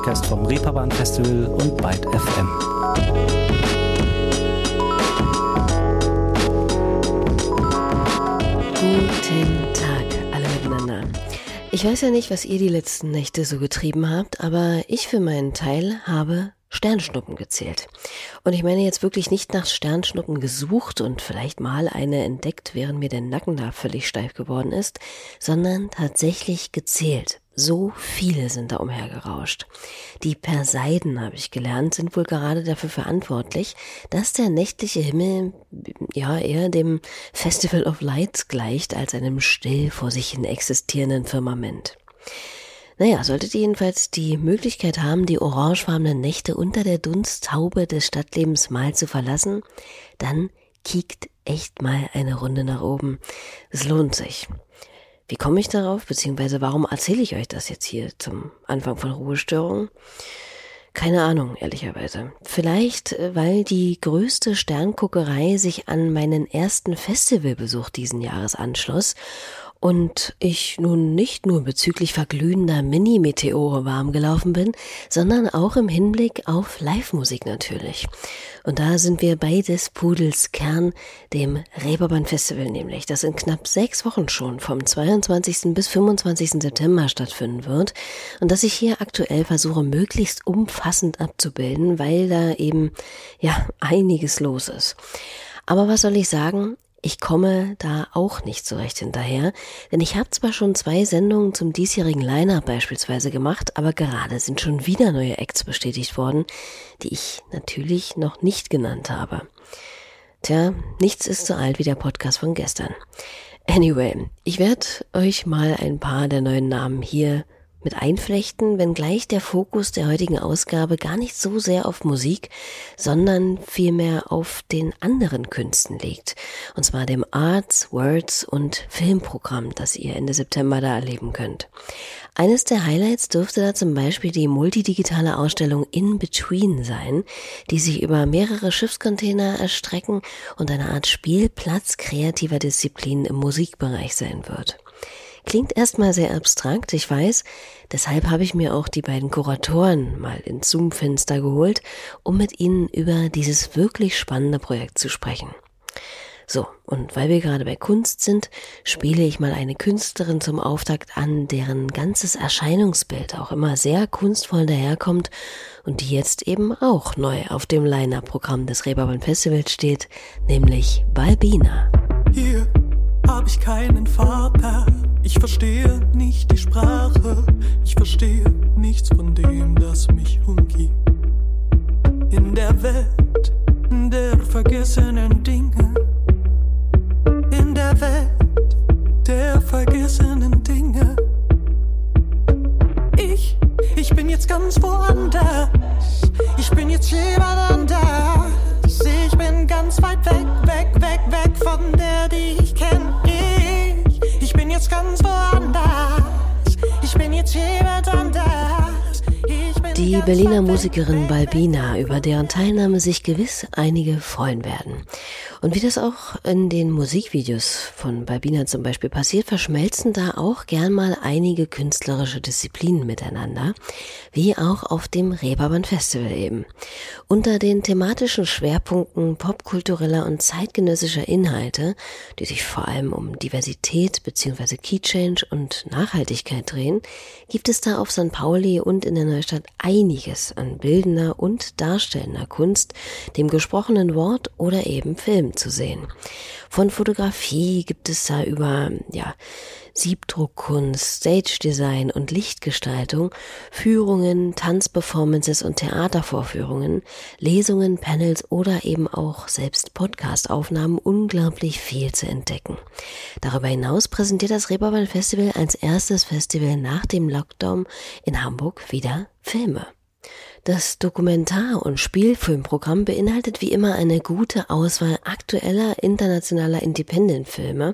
Podcast vom Reeperbahn Festival und Byte FM. Guten Tag alle miteinander. Ich weiß ja nicht, was ihr die letzten Nächte so getrieben habt, aber ich für meinen Teil habe Sternschnuppen gezählt. Und ich meine jetzt wirklich nicht nach Sternschnuppen gesucht und vielleicht mal eine entdeckt, während mir der Nacken da völlig steif geworden ist, sondern tatsächlich gezählt. So viele sind da umhergerauscht. Die Perseiden, habe ich gelernt, sind wohl gerade dafür verantwortlich, dass der nächtliche Himmel ja eher dem Festival of Lights gleicht als einem still vor sich hin existierenden Firmament. Naja, solltet ihr jedenfalls die Möglichkeit haben, die orangefarbenen Nächte unter der Dunsthaube des Stadtlebens mal zu verlassen, dann kiekt echt mal eine Runde nach oben. Es lohnt sich. Wie komme ich darauf, beziehungsweise warum erzähle ich euch das jetzt hier zum Anfang von Ruhestörung? Keine Ahnung, ehrlicherweise. Vielleicht, äh, weil die größte Sternguckerei sich an meinen ersten Festivalbesuch diesen Jahres anschloss und ich nun nicht nur bezüglich verglühender Mini-Meteore warm gelaufen bin, sondern auch im Hinblick auf Live-Musik natürlich. Und da sind wir bei des Pudels Kern, dem Reeperbahn Festival nämlich, das in knapp sechs Wochen schon vom 22. bis 25. September stattfinden wird und das ich hier aktuell versuche möglichst umfassend abzubilden, weil da eben ja einiges los ist. Aber was soll ich sagen? Ich komme da auch nicht so recht hinterher, denn ich habe zwar schon zwei Sendungen zum diesjährigen Line-Up beispielsweise gemacht, aber gerade sind schon wieder neue Acts bestätigt worden, die ich natürlich noch nicht genannt habe. Tja, nichts ist so alt wie der Podcast von gestern. Anyway, ich werde euch mal ein paar der neuen Namen hier mit einflechten, wenngleich der Fokus der heutigen Ausgabe gar nicht so sehr auf Musik, sondern vielmehr auf den anderen Künsten liegt. Und zwar dem Arts, Words und Filmprogramm, das ihr Ende September da erleben könnt. Eines der Highlights dürfte da zum Beispiel die multidigitale Ausstellung In Between sein, die sich über mehrere Schiffscontainer erstrecken und eine Art Spielplatz kreativer Disziplinen im Musikbereich sein wird. Klingt erstmal sehr abstrakt, ich weiß. Deshalb habe ich mir auch die beiden Kuratoren mal ins Zoom-Fenster geholt, um mit ihnen über dieses wirklich spannende Projekt zu sprechen. So, und weil wir gerade bei Kunst sind, spiele ich mal eine Künstlerin zum Auftakt an, deren ganzes Erscheinungsbild auch immer sehr kunstvoll daherkommt und die jetzt eben auch neu auf dem Line-Up-Programm des Reeperbahn Festivals steht, nämlich Balbina. Hier hab ich keinen Vater ich verstehe nicht die Sprache, ich verstehe nichts von dem, das mich umgibt. In der Welt der vergessenen Dinge, in der Welt Berliner Musikerin Balbina, über deren Teilnahme sich gewiss einige freuen werden. Und wie das auch in den Musikvideos von Balbina zum Beispiel passiert, verschmelzen da auch gern mal einige künstlerische Disziplinen miteinander, wie auch auf dem Reeperbahn Festival eben. Unter den thematischen Schwerpunkten popkultureller und zeitgenössischer Inhalte, die sich vor allem um Diversität bzw. Keychange und Nachhaltigkeit drehen, gibt es da auf St. Pauli und in der Neustadt einiges an bildender und darstellender Kunst, dem gesprochenen Wort oder eben Film zu sehen. Von Fotografie gibt es da über, ja, Siebdruckkunst, Stage Design und Lichtgestaltung, Führungen, Tanzperformances und Theatervorführungen, Lesungen, Panels oder eben auch selbst Podcastaufnahmen unglaublich viel zu entdecken. Darüber hinaus präsentiert das Reeperbahn Festival als erstes Festival nach dem Lockdown in Hamburg wieder Filme. Das Dokumentar- und Spielfilmprogramm beinhaltet wie immer eine gute Auswahl aktueller internationaler Independent-Filme,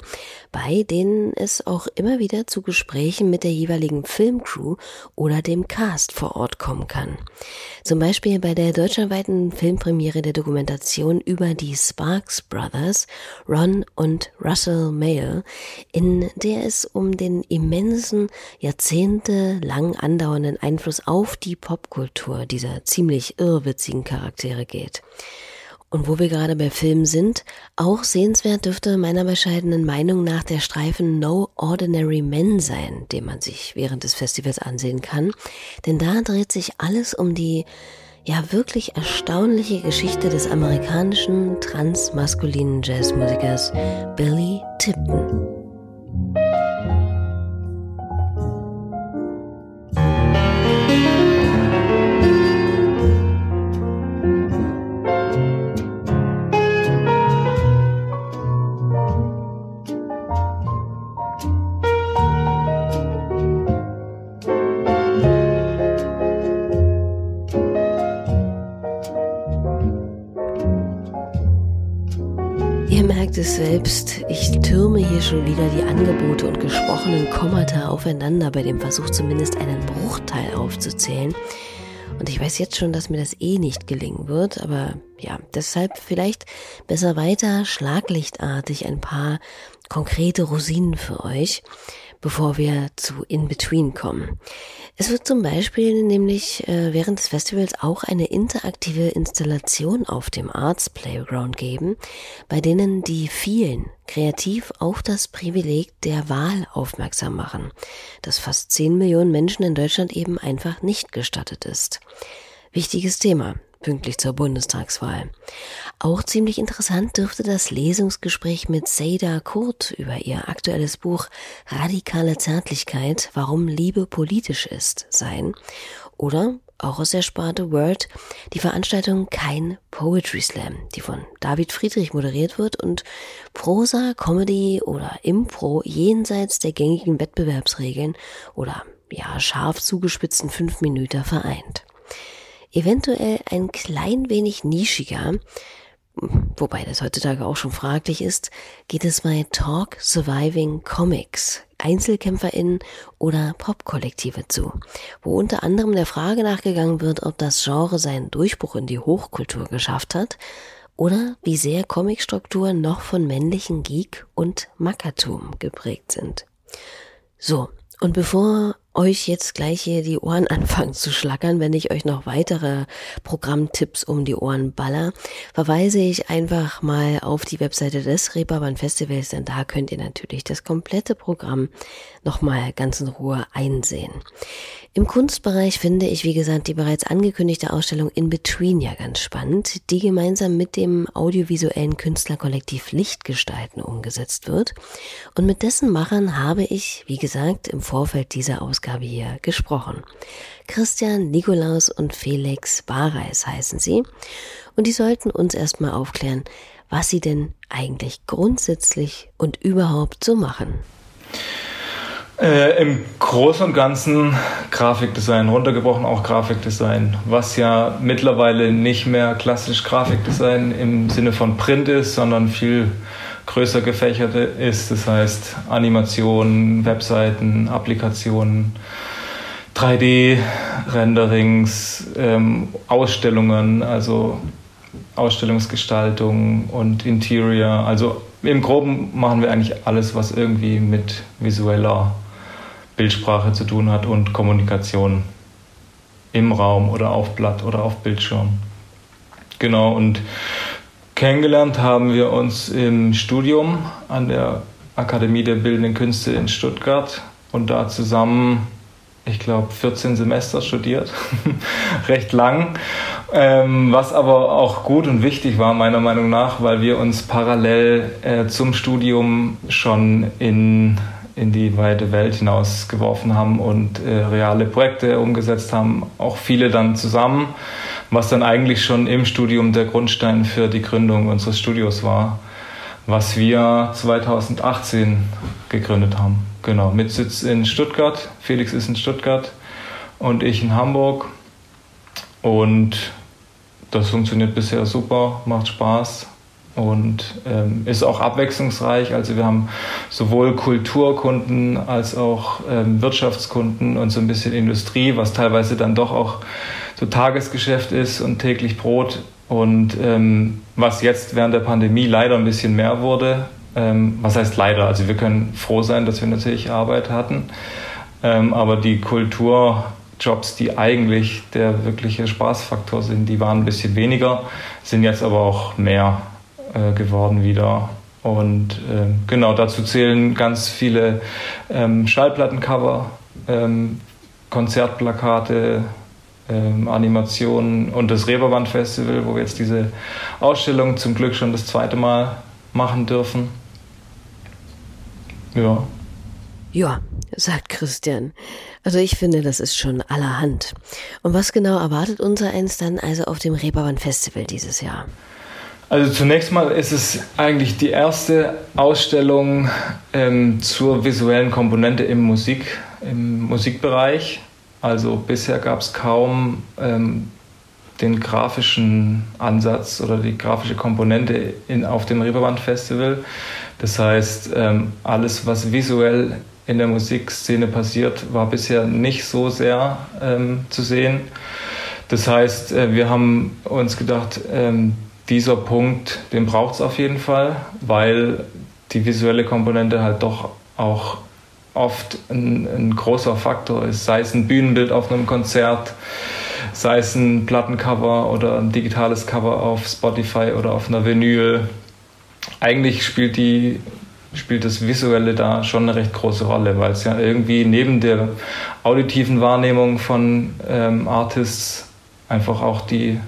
bei denen es auch immer wieder zu Gesprächen mit der jeweiligen Filmcrew oder dem Cast vor Ort kommen kann. Zum Beispiel bei der deutschlandweiten Filmpremiere der Dokumentation über die Sparks Brothers, Ron und Russell Mayle, in der es um den immensen, jahrzehntelang andauernden Einfluss auf die Popkultur dieser ziemlich irrwitzigen Charaktere geht. Und wo wir gerade bei Filmen sind, auch sehenswert dürfte meiner bescheidenen Meinung nach der Streifen No Ordinary Men sein, den man sich während des Festivals ansehen kann. Denn da dreht sich alles um die ja wirklich erstaunliche Geschichte des amerikanischen transmaskulinen Jazzmusikers Billy Tipton. Schon wieder die Angebote und gesprochenen Kommata aufeinander bei dem Versuch zumindest einen Bruchteil aufzuzählen. Und ich weiß jetzt schon, dass mir das eh nicht gelingen wird, aber ja, deshalb vielleicht besser weiter schlaglichtartig ein paar konkrete Rosinen für euch bevor wir zu In Between kommen. Es wird zum Beispiel nämlich äh, während des Festivals auch eine interaktive Installation auf dem Arts Playground geben, bei denen die vielen kreativ auf das Privileg der Wahl aufmerksam machen, das fast 10 Millionen Menschen in Deutschland eben einfach nicht gestattet ist. Wichtiges Thema pünktlich zur Bundestagswahl. Auch ziemlich interessant dürfte das Lesungsgespräch mit Seida Kurt über ihr aktuelles Buch Radikale Zärtlichkeit, warum Liebe politisch ist, sein. Oder auch aus der Sparte Word die Veranstaltung Kein Poetry Slam, die von David Friedrich moderiert wird und Prosa, Comedy oder Impro jenseits der gängigen Wettbewerbsregeln oder ja scharf zugespitzten fünf Minuten vereint eventuell ein klein wenig nischiger, wobei das heutzutage auch schon fraglich ist, geht es bei Talk Surviving Comics, EinzelkämpferInnen oder Popkollektive zu, wo unter anderem der Frage nachgegangen wird, ob das Genre seinen Durchbruch in die Hochkultur geschafft hat oder wie sehr Comicstrukturen noch von männlichen Geek und Mackertum geprägt sind. So, und bevor euch jetzt gleich hier die Ohren anfangen zu schlackern, wenn ich euch noch weitere Programmtipps um die Ohren baller, verweise ich einfach mal auf die Webseite des Reeperbahn Festivals, denn da könnt ihr natürlich das komplette Programm nochmal ganz in Ruhe einsehen. Im Kunstbereich finde ich, wie gesagt, die bereits angekündigte Ausstellung In Between ja ganz spannend, die gemeinsam mit dem audiovisuellen Künstlerkollektiv Lichtgestalten umgesetzt wird. Und mit dessen Machern habe ich, wie gesagt, im Vorfeld dieser Ausgabe hier gesprochen. Christian, Nikolaus und Felix Bareis heißen sie. Und die sollten uns erstmal aufklären, was sie denn eigentlich grundsätzlich und überhaupt so machen. Äh, Im Großen und Ganzen Grafikdesign, runtergebrochen auch Grafikdesign, was ja mittlerweile nicht mehr klassisch Grafikdesign im Sinne von Print ist, sondern viel größer gefächert ist. Das heißt Animationen, Webseiten, Applikationen, 3D-Renderings, ähm, Ausstellungen, also Ausstellungsgestaltung und Interior. Also im Groben machen wir eigentlich alles, was irgendwie mit visueller Bildsprache zu tun hat und Kommunikation im Raum oder auf Blatt oder auf Bildschirm. Genau, und kennengelernt haben wir uns im Studium an der Akademie der Bildenden Künste in Stuttgart und da zusammen, ich glaube, 14 Semester studiert, recht lang, ähm, was aber auch gut und wichtig war meiner Meinung nach, weil wir uns parallel äh, zum Studium schon in in die weite Welt hinausgeworfen haben und äh, reale Projekte umgesetzt haben, auch viele dann zusammen, was dann eigentlich schon im Studium der Grundstein für die Gründung unseres Studios war, was wir 2018 gegründet haben. Genau, mit Sitz in Stuttgart. Felix ist in Stuttgart und ich in Hamburg. Und das funktioniert bisher super, macht Spaß und ähm, ist auch abwechslungsreich. Also wir haben sowohl Kulturkunden als auch ähm, Wirtschaftskunden und so ein bisschen Industrie, was teilweise dann doch auch so Tagesgeschäft ist und täglich Brot. Und ähm, was jetzt während der Pandemie leider ein bisschen mehr wurde, ähm, was heißt leider? Also wir können froh sein, dass wir natürlich Arbeit hatten, ähm, aber die Kulturjobs, die eigentlich der wirkliche Spaßfaktor sind, die waren ein bisschen weniger, sind jetzt aber auch mehr äh, geworden wieder. Und äh, genau dazu zählen ganz viele ähm, Schallplattencover, ähm, Konzertplakate, ähm, Animationen und das Reeperbahn Festival, wo wir jetzt diese Ausstellung zum Glück schon das zweite Mal machen dürfen. Ja. Ja, sagt Christian. Also ich finde, das ist schon allerhand. Und was genau erwartet unser eins dann also auf dem Reeperbahn Festival dieses Jahr? Also zunächst mal ist es eigentlich die erste Ausstellung ähm, zur visuellen Komponente im Musik, im Musikbereich. Also bisher gab es kaum ähm, den grafischen Ansatz oder die grafische Komponente in, auf dem Reeperbahn Festival. Das heißt, ähm, alles, was visuell in der Musikszene passiert, war bisher nicht so sehr ähm, zu sehen. Das heißt, äh, wir haben uns gedacht, ähm, dieser Punkt, den braucht es auf jeden Fall, weil die visuelle Komponente halt doch auch oft ein, ein, großer Faktor ist, sei es ein Bühnenbild auf einem Konzert, sei es ein Plattencover oder ein digitales Cover auf Spotify oder auf einer Vinyl. Eigentlich spielt, die, spielt das Visuelle da schon eine recht große Rolle, weil es ja irgendwie neben der auditiven Wahrnehmung von ähm, Artists einfach auch die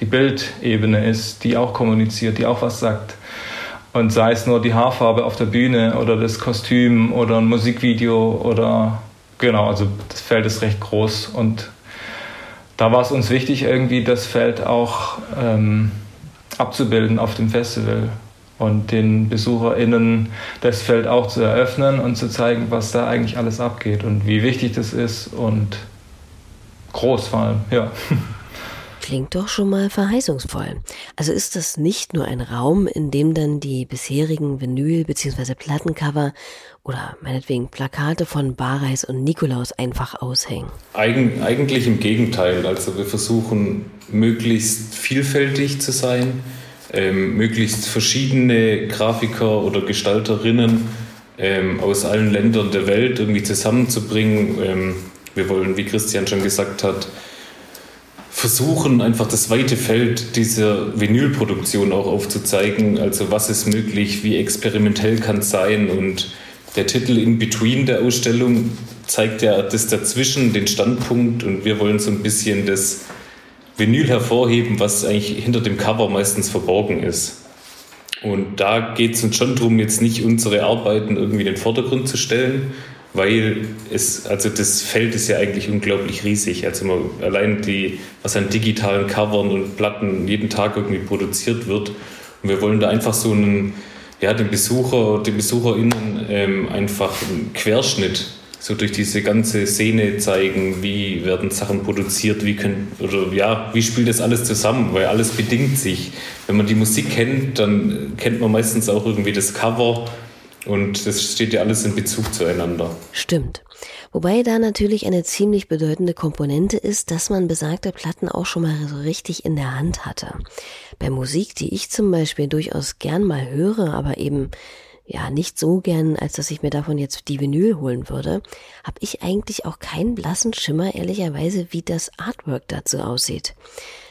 die Bildebene ist, die auch kommuniziert, die auch was sagt. Und sei es nur die Haarfarbe auf der Bühne oder das Kostüm oder ein Musikvideo oder genau, also das Feld ist recht groß und da war es uns wichtig, irgendwie das Feld auch ähm, abzubilden auf dem Festival und den BesucherInnen das Feld auch zu eröffnen und zu zeigen, was da eigentlich alles abgeht und wie wichtig das ist und groß vor allem, ja. Klingt doch schon mal verheißungsvoll. Also ist das nicht nur ein Raum, in dem dann die bisherigen Vinyl- bzw. Plattencover oder meinetwegen Plakate von Bareis und Nikolaus einfach aushängen? Eig eigentlich im Gegenteil. Also wir versuchen möglichst vielfältig zu sein, ähm, möglichst verschiedene Grafiker oder Gestalterinnen ähm, aus allen Ländern der Welt irgendwie zusammenzubringen. Ähm, wir wollen, wie Christian schon gesagt hat, versuchen, einfach das weite Feld dieser Vinylproduktion auch aufzuzeigen. Also was ist möglich, wie experimentell kann es sein. Und der Titel In Between der Ausstellung zeigt ja das dazwischen, den Standpunkt. Und wir wollen so ein bisschen das Vinyl hervorheben, was eigentlich hinter dem Cover meistens verborgen ist. Und da geht es uns schon darum, jetzt nicht unsere Arbeiten irgendwie in den Vordergrund zu stellen, weil es, also das Feld ist ja eigentlich unglaublich riesig. Also man, allein die, was an digitalen Covern und Platten jeden Tag irgendwie produziert wird. Und wir wollen da einfach so einen, ja, den Besucher, den BesucherInnen ähm, einfach einen Querschnitt so durch diese ganze Szene zeigen, wie werden Sachen produziert, wie können, oder ja, wie spielt das alles zusammen, weil alles bedingt sich. Wenn man die Musik kennt, dann kennt man meistens auch irgendwie das Cover und das steht ja alles in Bezug zueinander. Stimmt. Wobei da natürlich eine ziemlich bedeutende Komponente ist, dass man besagte Platten auch schon mal so richtig in der Hand hatte. Bei Musik, die ich zum Beispiel durchaus gern mal höre, aber eben ja nicht so gern, als dass ich mir davon jetzt die Vinyl holen würde, habe ich eigentlich auch keinen blassen Schimmer, ehrlicherweise, wie das Artwork dazu aussieht.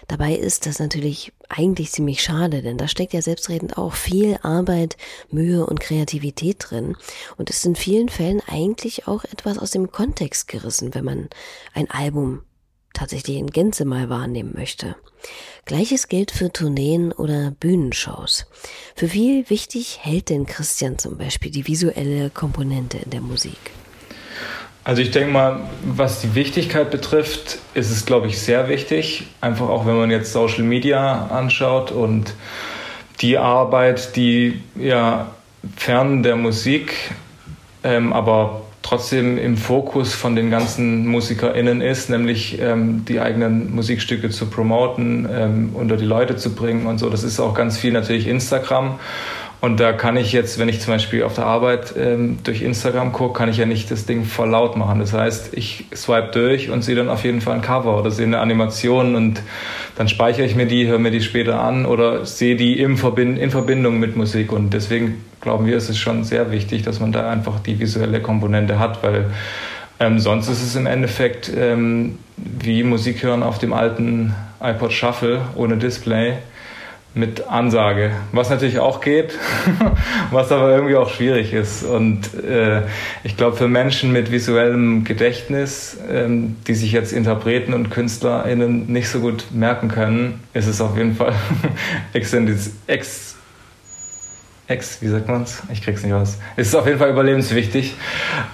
Dabei ist das natürlich eigentlich ziemlich schade, denn da steckt ja selbstredend auch viel Arbeit, Mühe und Kreativität drin und ist in vielen Fällen eigentlich auch etwas aus dem Kontext gerissen, wenn man ein Album tatsächlich in Gänze mal wahrnehmen möchte. Gleiches gilt für Tourneen oder Bühnenshows. Für wie wichtig hält denn Christian zum Beispiel die visuelle Komponente in der Musik? Also ich denke mal, was die Wichtigkeit betrifft, ist es, glaube ich, sehr wichtig. Einfach auch, wenn man jetzt Social Media anschaut und die Arbeit, die ja fern der Musik, ähm, aber trotzdem im Fokus von den ganzen MusikerInnen ist, nämlich ähm, die eigenen Musikstücke zu promoten, ähm, unter die Leute zu bringen und so. Das ist auch ganz viel natürlich Instagram. Und da kann ich jetzt, wenn ich zum Beispiel auf der Arbeit ähm, durch Instagram gucke, kann ich ja nicht das Ding voll laut machen. Das heißt, ich swipe durch und sehe dann auf jeden Fall ein Cover oder sehe eine Animation und dann speichere ich mir die, höre mir die später an oder sehe die im Verbind in Verbindung mit Musik. Und deswegen glauben wir, ist es schon sehr wichtig, dass man da einfach die visuelle Komponente hat, weil ähm, sonst ist es im Endeffekt ähm, wie Musik hören auf dem alten iPod Shuffle ohne Display mit Ansage, was natürlich auch geht, was aber irgendwie auch schwierig ist. Und äh, ich glaube, für Menschen mit visuellem Gedächtnis, ähm, die sich jetzt Interpreten und KünstlerInnen nicht so gut merken können, ist es auf jeden Fall ex Ex, wie sagt man's? Ich krieg's nicht raus. Es ist auf jeden Fall überlebenswichtig.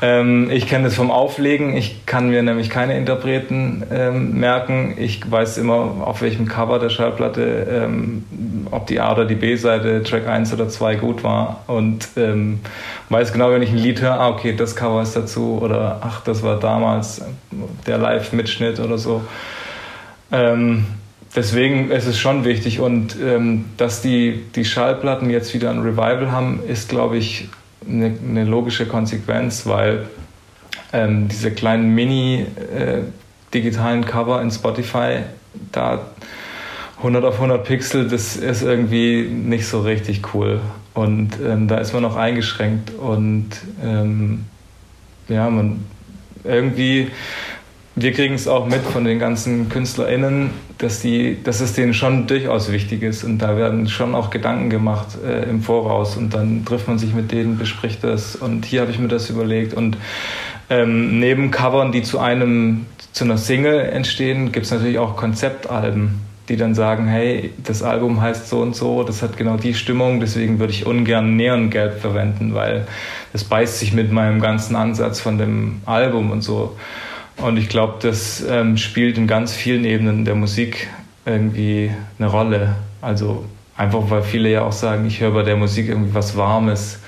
Ähm, ich kenne das vom Auflegen. Ich kann mir nämlich keine Interpreten ähm, merken. Ich weiß immer, auf welchem Cover der Schallplatte, ähm, ob die A oder die B-Seite, Track 1 oder 2 gut war. Und ähm, weiß genau, wenn ich ein Lied höre, ah, okay, das Cover ist dazu. Oder ach, das war damals der Live-Mitschnitt oder so. Ähm, deswegen ist es schon wichtig und ähm, dass die, die Schallplatten jetzt wieder ein Revival haben, ist, glaube ich, eine, eine, logische Konsequenz, weil ähm, diese kleinen mini äh, Cover in Spotify, da 100 auf 100 Pixel, das ist irgendwie nicht so richtig cool. Und ähm, da ist man noch eingeschränkt und ähm, ja, man irgendwie wir kriegen es auch mit von den ganzen KünstlerInnen, dass, die, dass es denen schon durchaus wichtig ist. Und da werden schon auch Gedanken gemacht äh, im Voraus. Und dann trifft man sich mit denen, bespricht das. Und hier habe ich mir das überlegt. Und ähm, neben Covern, die zu einem, zu einer Single entstehen, gibt es natürlich auch Konzeptalben, die dann sagen, hey, das Album heißt so und so, das hat genau die Stimmung, deswegen würde ich ungern Neongelb verwenden, weil das beißt sich mit meinem ganzen Ansatz von dem Album und so. Und ich glaube, das ähm, spielt in ganz vielen Ebenen der Musik irgendwie eine Rolle. Also einfach, weil viele ja auch sagen, ich höre bei der Musik irgendwie was Warmes.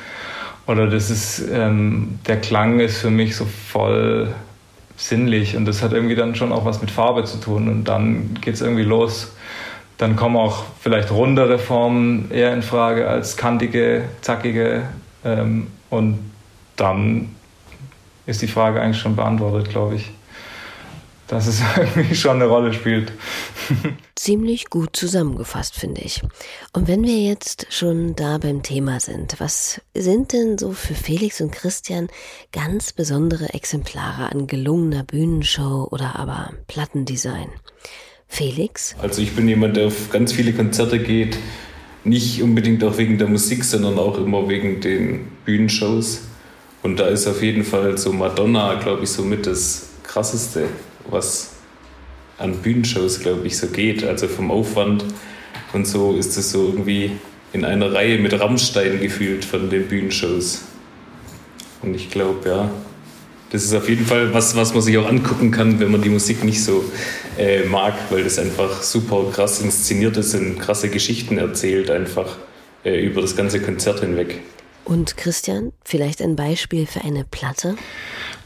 Oder das ist, ähm, der Klang ist für mich so voll sinnlich und das hat irgendwie dann schon auch was mit Farbe zu tun und dann geht es irgendwie los. Dann kommen auch vielleicht rundere Formen eher in Frage als kantige, zackige ähm, und dann ist die Frage eigentlich schon beantwortet, glaube ich. Dass es irgendwie schon eine Rolle spielt. Ziemlich gut zusammengefasst, finde ich. Und wenn wir jetzt schon da beim Thema sind, was sind denn so für Felix und Christian ganz besondere Exemplare an gelungener Bühnenshow oder aber Plattendesign? Felix? Also ich bin jemand, der auf ganz viele Konzerte geht, nicht unbedingt auch wegen der Musik, sondern auch immer wegen den Bühnenshows. Und da ist auf jeden Fall so Madonna, glaube ich, so mit das Krasseste, was an Bühnenshows, glaube ich, so geht. Also vom Aufwand und so ist es so irgendwie in einer Reihe mit Rammstein gefühlt von den Bühnenshows. Und ich glaube, ja, das ist auf jeden Fall was, was man sich auch angucken kann, wenn man die Musik nicht so äh, mag, weil das einfach super krass inszeniert ist und krasse Geschichten erzählt, einfach äh, über das ganze Konzert hinweg. Und Christian, vielleicht ein Beispiel für eine Platte?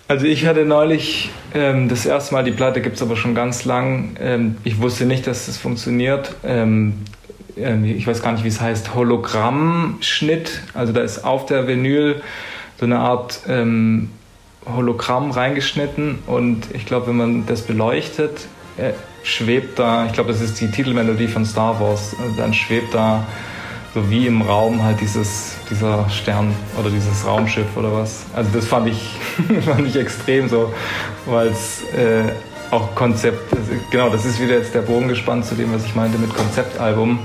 Also ich hatte neulich ähm, das erste Mal, die Platte gibt es aber schon ganz lang. Ähm, ich wusste nicht, dass das funktioniert. Ähm, ähm, ich weiß gar nicht, wie es heißt, Hologrammschnitt. Also da ist auf der Vinyl so eine Art ähm, Hologramm reingeschnitten und ich glaube, wenn man das beleuchtet, äh, schwebt da, ich glaube, das ist die Titelmelodie von Star Wars, also dann schwebt da so wie im Raum halt dieses, dieser Stern oder dieses Raumschiff oder was. Also das fand ich, fand ich extrem so, weil es äh, auch Konzept, genau, das ist wieder jetzt der Bogen gespannt zu dem, was ich meinte mit Konzeptalbum.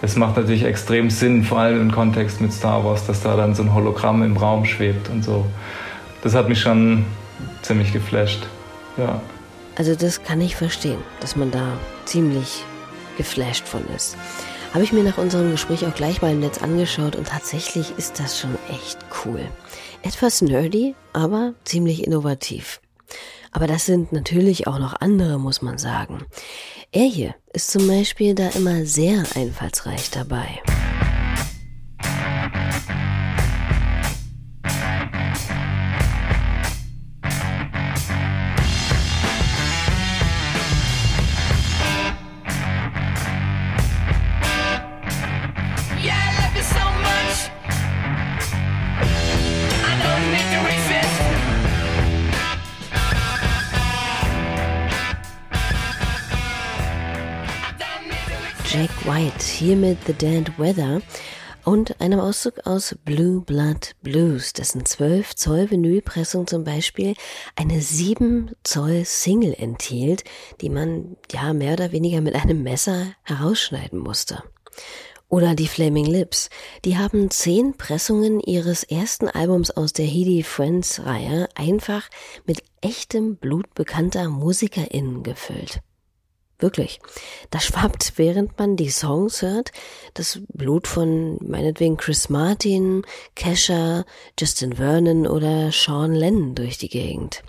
Das macht natürlich extrem Sinn, vor allem im Kontext mit Star Wars, dass da dann so ein Hologramm im Raum schwebt und so. Das hat mich schon ziemlich geflasht, ja. Also das kann ich verstehen, dass man da ziemlich geflasht von ist. Habe ich mir nach unserem Gespräch auch gleich mal im Netz angeschaut und tatsächlich ist das schon echt cool. Etwas nerdy, aber ziemlich innovativ. Aber das sind natürlich auch noch andere, muss man sagen. Er hier ist zum Beispiel da immer sehr einfallsreich dabei. Hier mit The Dead Weather und einem Auszug aus Blue Blood Blues, dessen 12 Zoll Vinylpressung zum Beispiel eine 7 Zoll Single enthielt, die man ja mehr oder weniger mit einem Messer herausschneiden musste. Oder die Flaming Lips. Die haben zehn Pressungen ihres ersten Albums aus der Heedy Friends Reihe einfach mit echtem Blut bekannter MusikerInnen gefüllt. Wirklich. Da schwappt, während man die Songs hört, das Blut von meinetwegen Chris Martin, Kesha, Justin Vernon oder Sean Lennon durch die Gegend.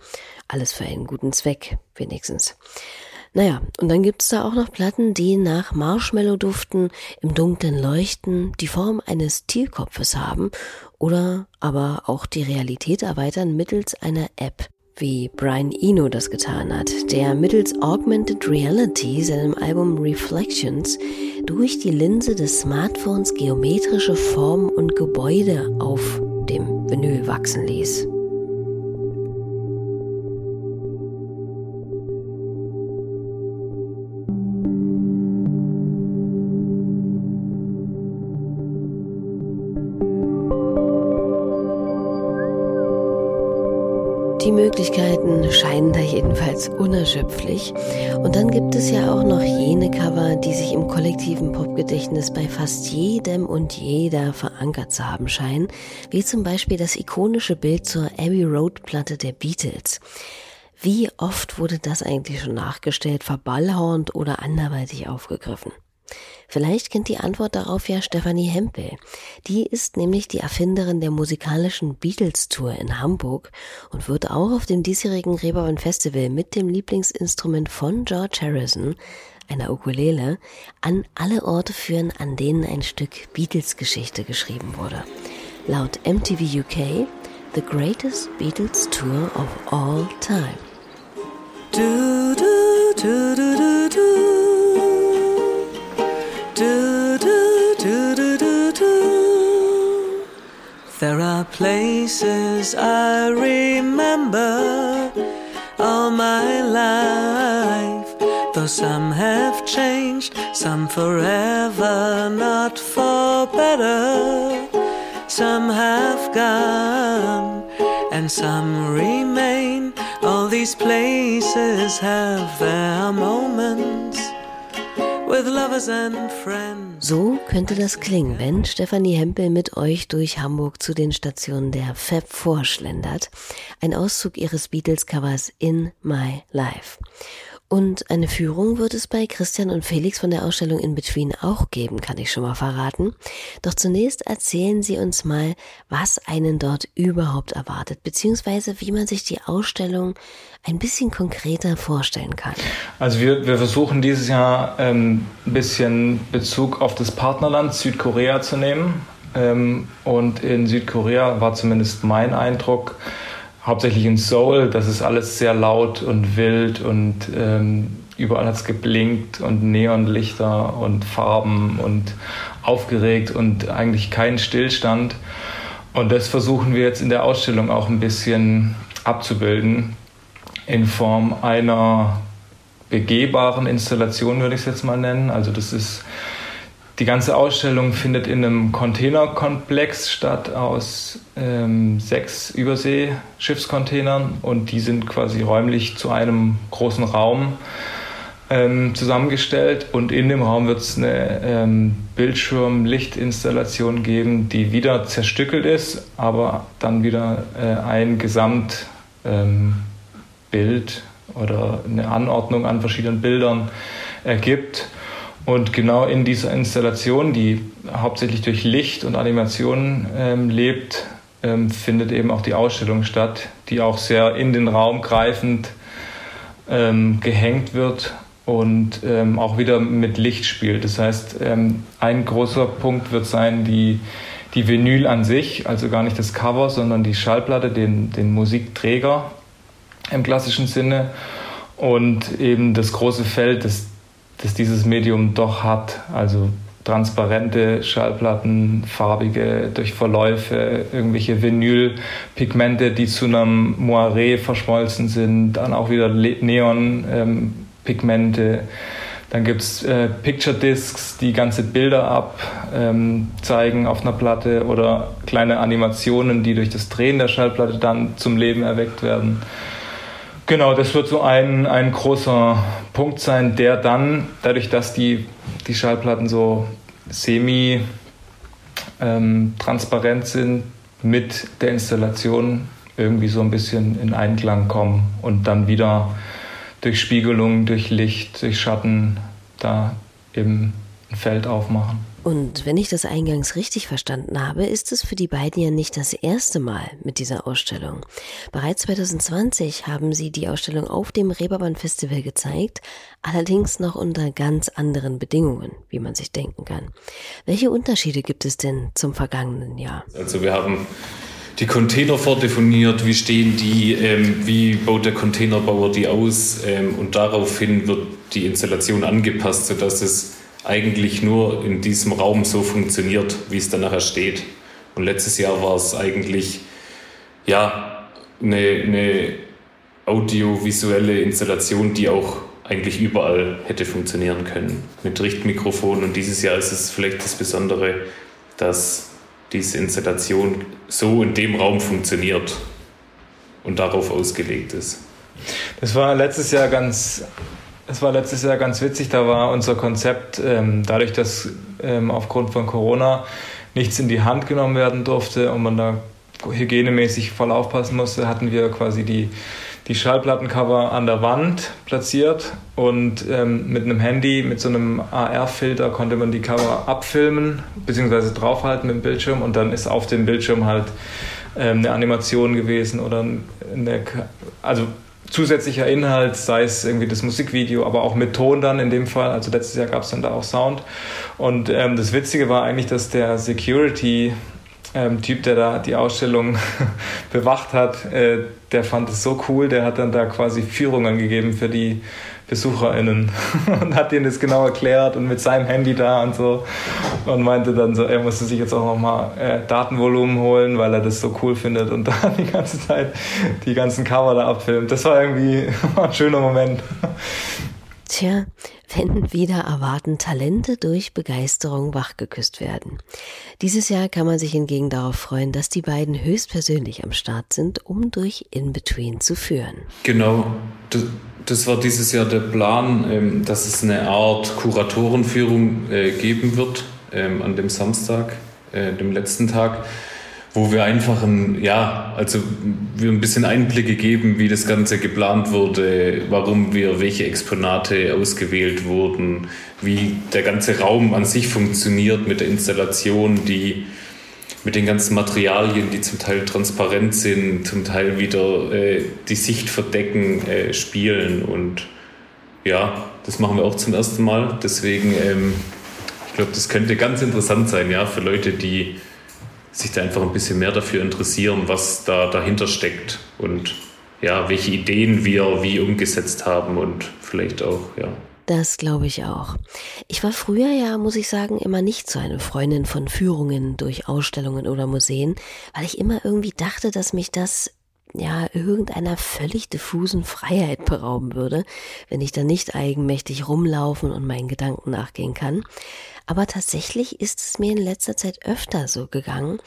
Alles für einen guten Zweck, wenigstens. Naja, und dann gibt's da auch noch Platten, die nach Marshmallow duften, im Dunklen leuchten, die Form eines Tierkopfes haben oder aber auch die Realität erweitern mittels einer App, wie Brian Eno das getan hat, der mittels Augmented Reality seinem Album Reflections durch die Linse des Smartphones geometrische Formen und Gebäude auf dem Vinyl wachsen ließ. Möglichkeiten scheinen da jedenfalls unerschöpflich. Und dann gibt es ja auch noch jene Cover, die sich im kollektiven Popgedächtnis bei fast jedem und jeder verankert zu haben scheinen, wie zum Beispiel das ikonische Bild zur Abbey Road Platte der Beatles. Wie oft wurde das eigentlich schon nachgestellt, verballhornt oder anderweitig aufgegriffen? Vielleicht kennt die Antwort darauf ja Stefanie Hempel. Die ist nämlich die Erfinderin der musikalischen Beatles Tour in Hamburg und wird auch auf dem diesjährigen Reeperbahn Festival mit dem Lieblingsinstrument von George Harrison, einer Ukulele, an alle Orte führen, an denen ein Stück Beatles Geschichte geschrieben wurde. Laut MTV UK The Greatest Beatles Tour of All Time. Du, du, du, There are places I remember all my life. Though some have changed, some forever, not for better. Some have gone, and some remain. All these places have their moments So könnte das klingen, wenn Stefanie Hempel mit euch durch Hamburg zu den Stationen der Fab vorschlendert. Ein Auszug ihres Beatles-Covers In My Life. Und eine Führung wird es bei Christian und Felix von der Ausstellung In Between auch geben, kann ich schon mal verraten. Doch zunächst erzählen Sie uns mal, was einen dort überhaupt erwartet, beziehungsweise wie man sich die Ausstellung ein bisschen konkreter vorstellen kann. Also wir, wir versuchen dieses Jahr ähm, ein bisschen Bezug auf das Partnerland Südkorea zu nehmen. Ähm, und in Südkorea war zumindest mein Eindruck, hauptsächlich in Seoul, das ist alles sehr laut und wild und ähm, überall hat es geblinkt und Neonlichter und Farben und aufgeregt und eigentlich kein Stillstand. Und das versuchen wir jetzt in der Ausstellung auch ein bisschen abzubilden in Form einer begehbaren Installation, würde ich es jetzt mal nennen. Also das ist die ganze Ausstellung findet in einem Containerkomplex statt aus ähm, sechs Überseeschiffscontainern und die sind quasi räumlich zu einem großen Raum ähm, zusammengestellt und in dem Raum wird es eine ähm, Bildschirmlichtinstallation geben, die wieder zerstückelt ist, aber dann wieder äh, ein Gesamtbild ähm, oder eine Anordnung an verschiedenen Bildern ergibt. Und genau in dieser Installation, die hauptsächlich durch Licht und Animationen ähm, lebt, ähm, findet eben auch die Ausstellung statt, die auch sehr in den Raum greifend ähm, gehängt wird und ähm, auch wieder mit Licht spielt. Das heißt, ähm, ein großer Punkt wird sein, die, die Vinyl an sich, also gar nicht das Cover, sondern die Schallplatte, den, den Musikträger im klassischen Sinne und eben das große Feld, das das dieses Medium doch hat. Also transparente Schallplatten, farbige durch Verläufe, irgendwelche Vinylpigmente, die zu einem Moiré verschmolzen sind, dann auch wieder Neonpigmente, Dann gibt es äh, Picture Discs, die ganze Bilder abzeigen ähm, auf einer Platte oder kleine Animationen, die durch das Drehen der Schallplatte dann zum Leben erweckt werden. Genau, das wird so ein, ein großer Punkt sein, der dann, dadurch, dass die, die Schallplatten so semi ähm, transparent sind, mit der Installation irgendwie so ein bisschen in Einklang kommen und dann wieder durch Spiegelung, durch Licht, durch Schatten da eben ein Feld aufmachen. Und wenn ich das eingangs richtig verstanden habe, ist es für die beiden ja nicht das erste Mal mit dieser Ausstellung. Bereits 2020 haben sie die Ausstellung auf dem Reeperbahn Festival gezeigt, allerdings noch unter ganz anderen Bedingungen, wie man sich denken kann. Welche Unterschiede gibt es denn zum vergangenen Jahr? Also wir haben die Container vordefiniert, wie stehen die, ähm, wie baut der Containerbauer die aus ähm, und daraufhin wird die Installation angepasst, sodass es eigentlich nur in diesem Raum so funktioniert, wie es dann nachher steht. Und letztes Jahr war es eigentlich ja eine, eine audiovisuelle Installation, die auch eigentlich überall hätte funktionieren können mit Richtmikrofon. Und dieses Jahr ist es vielleicht das Besondere, dass diese Installation so in dem Raum funktioniert und darauf ausgelegt ist. Das war letztes Jahr ganz, das war letztes Jahr ganz witzig. Da war unser Konzept, ähm, dadurch, dass ähm, aufgrund von Corona nichts in die Hand genommen werden durfte und man da hygienemäßig voll aufpassen musste, hatten wir quasi die die Schallplattencover an der Wand platziert und ähm, mit einem Handy, mit so einem AR-Filter konnte man die Cover abfilmen bzw. draufhalten mit dem Bildschirm und dann ist auf dem Bildschirm halt ähm, eine Animation gewesen oder eine, also zusätzlicher Inhalt, sei es irgendwie das Musikvideo, aber auch mit Ton dann in dem Fall. Also letztes Jahr gab es dann da auch Sound. Und ähm, das Witzige war eigentlich, dass der Security ähm, Typ, der da die Ausstellung bewacht hat, äh, der fand es so cool, der hat dann da quasi Führungen gegeben für die BesucherInnen und hat denen das genau erklärt und mit seinem Handy da und so und meinte dann so, er musste sich jetzt auch nochmal äh, Datenvolumen holen, weil er das so cool findet und da die ganze Zeit die ganzen Cover da abfilmt. Das war irgendwie ein schöner Moment. Tja, wenn wieder erwarten Talente durch Begeisterung wachgeküsst werden. Dieses Jahr kann man sich hingegen darauf freuen, dass die beiden höchstpersönlich am Start sind, um durch In-Between zu führen. Genau, das, das war dieses Jahr der Plan, ähm, dass es eine Art Kuratorenführung äh, geben wird ähm, an dem Samstag, äh, dem letzten Tag wo wir einfach ein, ja, also wir ein bisschen Einblicke geben, wie das Ganze geplant wurde, warum wir welche Exponate ausgewählt wurden, wie der ganze Raum an sich funktioniert mit der Installation, die mit den ganzen Materialien, die zum Teil transparent sind, zum Teil wieder äh, die Sicht verdecken, äh, spielen und ja, das machen wir auch zum ersten Mal. Deswegen, ähm, ich glaube, das könnte ganz interessant sein, ja, für Leute, die sich da einfach ein bisschen mehr dafür interessieren, was da dahinter steckt und ja, welche Ideen wir wie umgesetzt haben und vielleicht auch, ja. Das glaube ich auch. Ich war früher ja, muss ich sagen, immer nicht so eine Freundin von Führungen durch Ausstellungen oder Museen, weil ich immer irgendwie dachte, dass mich das ja irgendeiner völlig diffusen Freiheit berauben würde, wenn ich da nicht eigenmächtig rumlaufen und meinen Gedanken nachgehen kann. Aber tatsächlich ist es mir in letzter Zeit öfter so gegangen,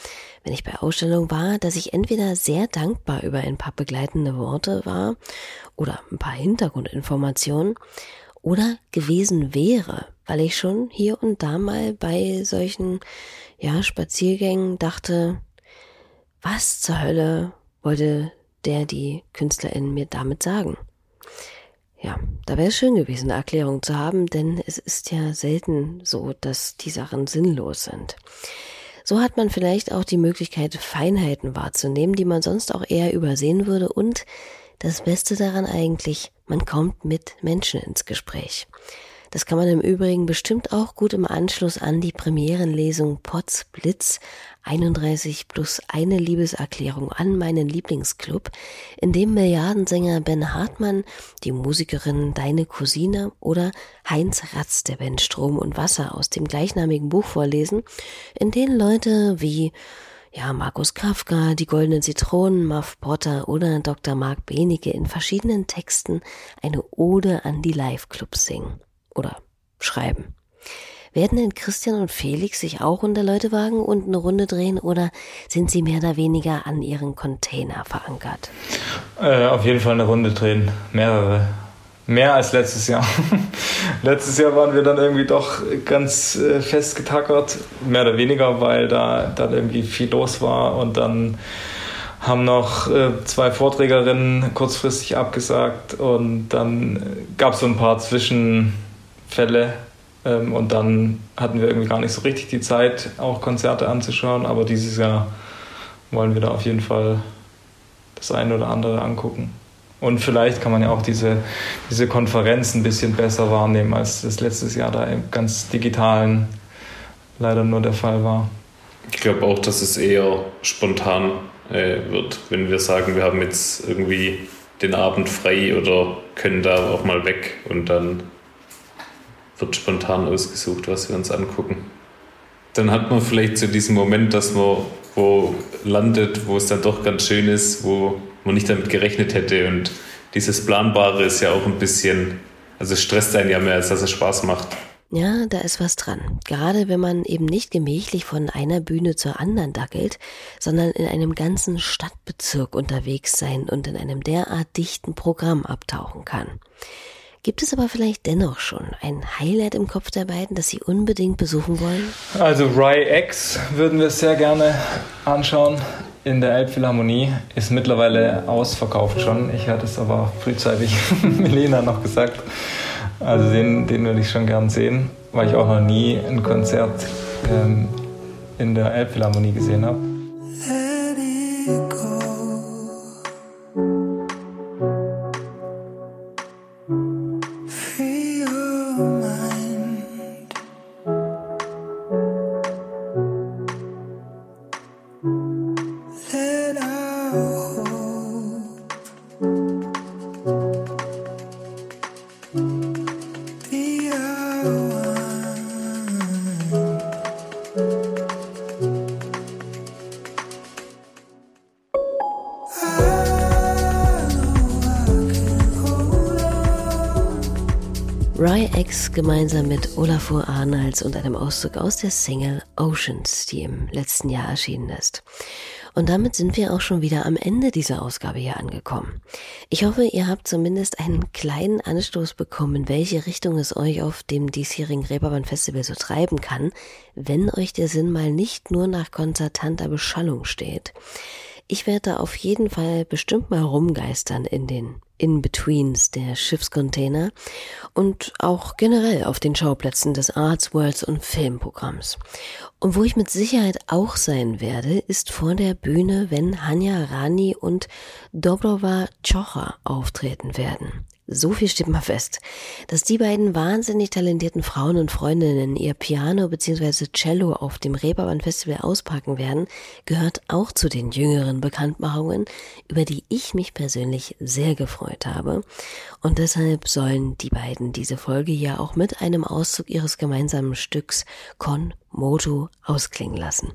wenn ich bei Ausstellungen war, dass ich entweder sehr dankbar über ein paar begleitende Worte war oder ein paar Hintergrundinformationen oder gewesen wäre, weil ich schon hier und da mal bei solchen ja, Spaziergängen dachte, was zur Hölle wollte der die Künstlerin mir damit sagen? Ja, da wäre es schön gewesen, eine Erklärung zu haben, denn es ist ja selten so, dass die Sachen sinnlos sind. So hat man vielleicht auch die Möglichkeit, Feinheiten wahrzunehmen, die man sonst auch eher übersehen würde und das Beste daran eigentlich, man kommt mit Menschen ins Gespräch. Das kann man im Übrigen bestimmt auch gut im Anschluss an die Premierenlesung Potz Blitz 31 plus eine Liebeserklärung an meinen Lieblingsclub, in dem Milliardensänger Ben Hartmann, die Musikerin Deine Cousine oder Heinz Ratz der Band Strom und Wasser aus dem gleichnamigen Buch vorlesen, in denen Leute wie ja, Markus Kafka, die Goldenen Zitronen, Muff Potter oder Dr. Mark Benecke in verschiedenen Texten eine Ode an die Live-Clubs singen oder schreiben. Werden denn Christian und Felix sich auch unter Leute wagen und eine Runde drehen oder sind sie mehr oder weniger an ihren Container verankert? Äh, auf jeden Fall eine Runde drehen, mehrere. Mehr als letztes Jahr. letztes Jahr waren wir dann irgendwie doch ganz äh, fest getackert, mehr oder weniger, weil da dann irgendwie viel los war. Und dann haben noch äh, zwei Vorträgerinnen kurzfristig abgesagt. Und dann gab es so ein paar Zwischenfälle. Ähm, und dann hatten wir irgendwie gar nicht so richtig die Zeit, auch Konzerte anzuschauen, aber dieses Jahr wollen wir da auf jeden Fall das eine oder andere angucken. Und vielleicht kann man ja auch diese, diese Konferenz ein bisschen besser wahrnehmen, als das letztes Jahr da im ganz digitalen leider nur der Fall war. Ich glaube auch, dass es eher spontan äh, wird, wenn wir sagen, wir haben jetzt irgendwie den Abend frei oder können da auch mal weg und dann wird spontan ausgesucht, was wir uns angucken. Dann hat man vielleicht so diesen Moment, dass man wo landet, wo es dann doch ganz schön ist, wo man nicht damit gerechnet hätte. Und dieses Planbare ist ja auch ein bisschen, also es stresst einen ja mehr, als dass es Spaß macht. Ja, da ist was dran. Gerade wenn man eben nicht gemächlich von einer Bühne zur anderen dackelt, sondern in einem ganzen Stadtbezirk unterwegs sein und in einem derart dichten Programm abtauchen kann. Gibt es aber vielleicht dennoch schon ein Highlight im Kopf der beiden, das Sie unbedingt besuchen wollen? Also Rye X würden wir sehr gerne anschauen in der Elbphilharmonie. Ist mittlerweile ausverkauft schon. Ich hatte es aber frühzeitig Melena noch gesagt. Also den, den würde ich schon gern sehen, weil ich auch noch nie ein Konzert ähm, in der Elbphilharmonie gesehen habe. Rye X gemeinsam mit Olafur Arnalds und einem Auszug aus der Single Oceans, die im letzten Jahr erschienen ist. Und damit sind wir auch schon wieder am Ende dieser Ausgabe hier angekommen. Ich hoffe, ihr habt zumindest einen kleinen Anstoß bekommen, in welche Richtung es euch auf dem diesjährigen Reeperbahn Festival so treiben kann, wenn euch der Sinn mal nicht nur nach konzertanter Beschallung steht. Ich werde auf jeden Fall bestimmt mal rumgeistern in den in-Betweens der Schiffscontainer und auch generell auf den Schauplätzen des Arts, Worlds und Filmprogramms. Und wo ich mit Sicherheit auch sein werde, ist vor der Bühne, wenn Hanya Rani und Dobrova Chocha auftreten werden. So viel steht mal fest, dass die beiden wahnsinnig talentierten Frauen und Freundinnen ihr Piano bzw. Cello auf dem Reeperbahn Festival auspacken werden, gehört auch zu den jüngeren Bekanntmachungen, über die ich mich persönlich sehr gefreut habe. Und deshalb sollen die beiden diese Folge ja auch mit einem Auszug ihres gemeinsamen Stücks Con Moto ausklingen lassen.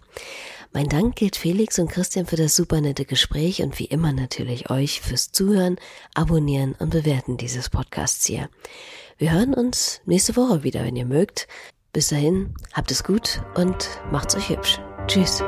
Mein Dank gilt Felix und Christian für das super nette Gespräch und wie immer natürlich euch fürs Zuhören, Abonnieren und Bewerten dieses Podcasts hier. Wir hören uns nächste Woche wieder, wenn ihr mögt. Bis dahin, habt es gut und macht's euch hübsch. Tschüss.